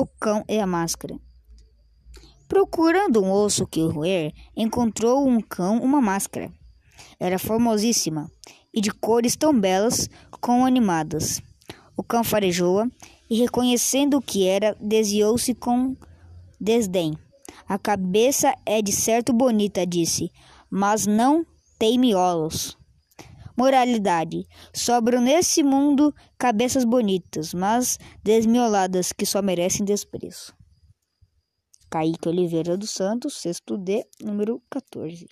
O cão e a máscara. Procurando um osso que roer, encontrou um cão uma máscara. Era formosíssima e de cores tão belas como animadas. O cão farejou-a e, reconhecendo o que era, desviou-se com desdém. A cabeça é de certo bonita, disse, mas não tem miolos. Moralidade: sobram nesse mundo cabeças bonitas, mas desmioladas que só merecem desprezo. Kaique Oliveira dos Santos, sexto D, número 14.